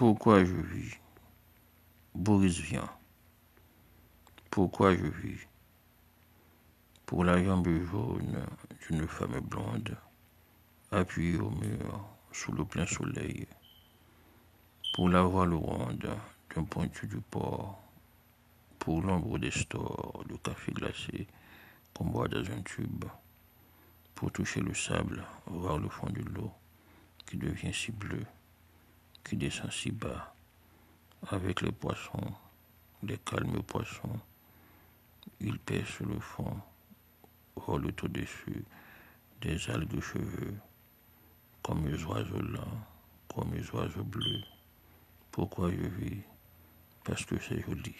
Pourquoi je vis? Boris vient. Pourquoi je vis? Pour la jambe jaune d'une femme blonde, appuyée au mur sous le plein soleil. Pour la voile ronde d'un pointu du port. Pour l'ombre des stores, le café glacé qu'on boit dans un tube. Pour toucher le sable, voir le fond de l'eau qui devient si bleu, qui descend si bas, avec les poissons, les calmes poissons. Il pèse sur le fond, rôle au-dessus des algues cheveux, comme les oiseaux lents, comme les oiseaux bleus. Pourquoi je vis? Parce que c'est joli.